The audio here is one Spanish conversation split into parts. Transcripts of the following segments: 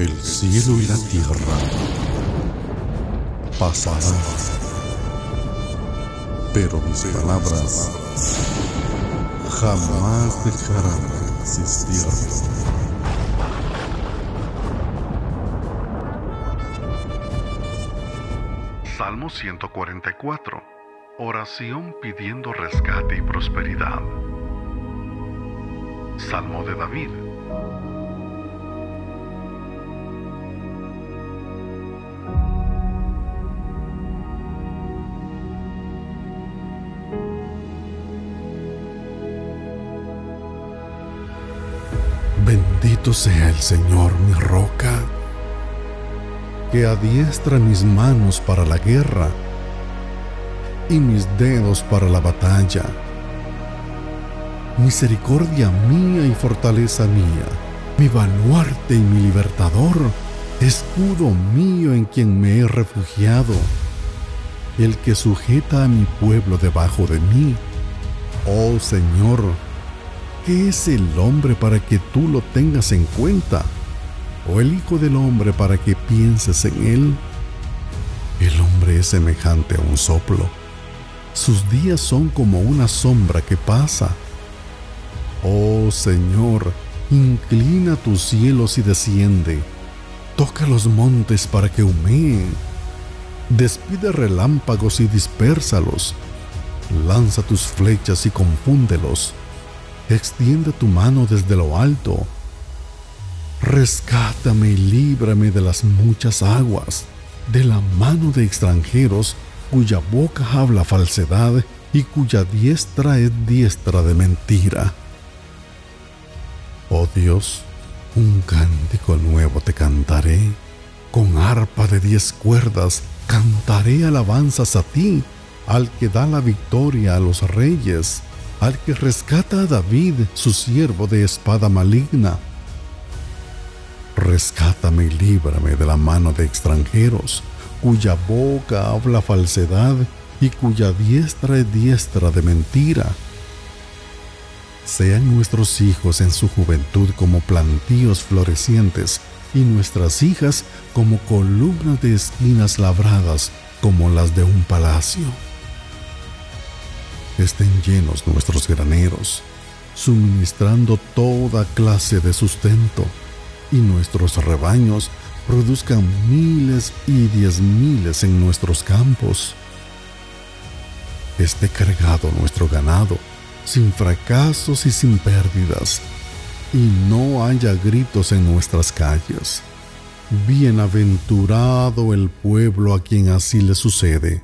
El cielo y la tierra pasarán, pero mis palabras jamás dejarán de existir. Salmo 144. Oración pidiendo rescate y prosperidad. Salmo de David. Bendito sea el Señor, mi roca, que adiestra mis manos para la guerra y mis dedos para la batalla. Misericordia mía y fortaleza mía, mi baluarte y mi libertador, escudo mío en quien me he refugiado, el que sujeta a mi pueblo debajo de mí. Oh Señor, ¿qué es el hombre para que tú lo tengas en cuenta? ¿O el Hijo del Hombre para que pienses en él? El hombre es semejante a un soplo. Sus días son como una sombra que pasa. Oh Señor, inclina tus cielos y desciende. Toca los montes para que humeen. Despide relámpagos y dispérsalos. Lanza tus flechas y confúndelos. Extiende tu mano desde lo alto. Rescátame y líbrame de las muchas aguas, de la mano de extranjeros cuya boca habla falsedad y cuya diestra es diestra de mentira. Oh Dios, un cántico nuevo te cantaré, con arpa de diez cuerdas cantaré alabanzas a ti, al que da la victoria a los reyes, al que rescata a David, su siervo de espada maligna. Rescátame y líbrame de la mano de extranjeros, cuya boca habla falsedad y cuya diestra es diestra de mentira. Sean nuestros hijos en su juventud como plantíos florecientes y nuestras hijas como columnas de esquinas labradas como las de un palacio. Estén llenos nuestros graneros, suministrando toda clase de sustento, y nuestros rebaños produzcan miles y diez miles en nuestros campos. Esté cargado nuestro ganado, sin fracasos y sin pérdidas, y no haya gritos en nuestras calles. Bienaventurado el pueblo a quien así le sucede.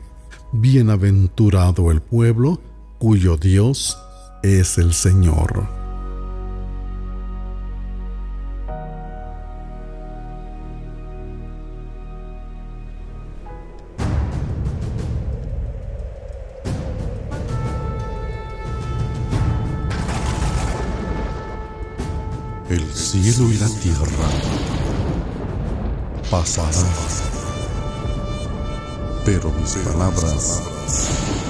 Bienaventurado el pueblo cuyo Dios es el Señor. El cielo y la tierra pasarán, pero mis palabras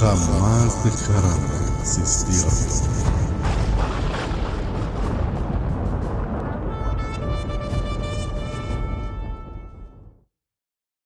jamás dejarán de existir.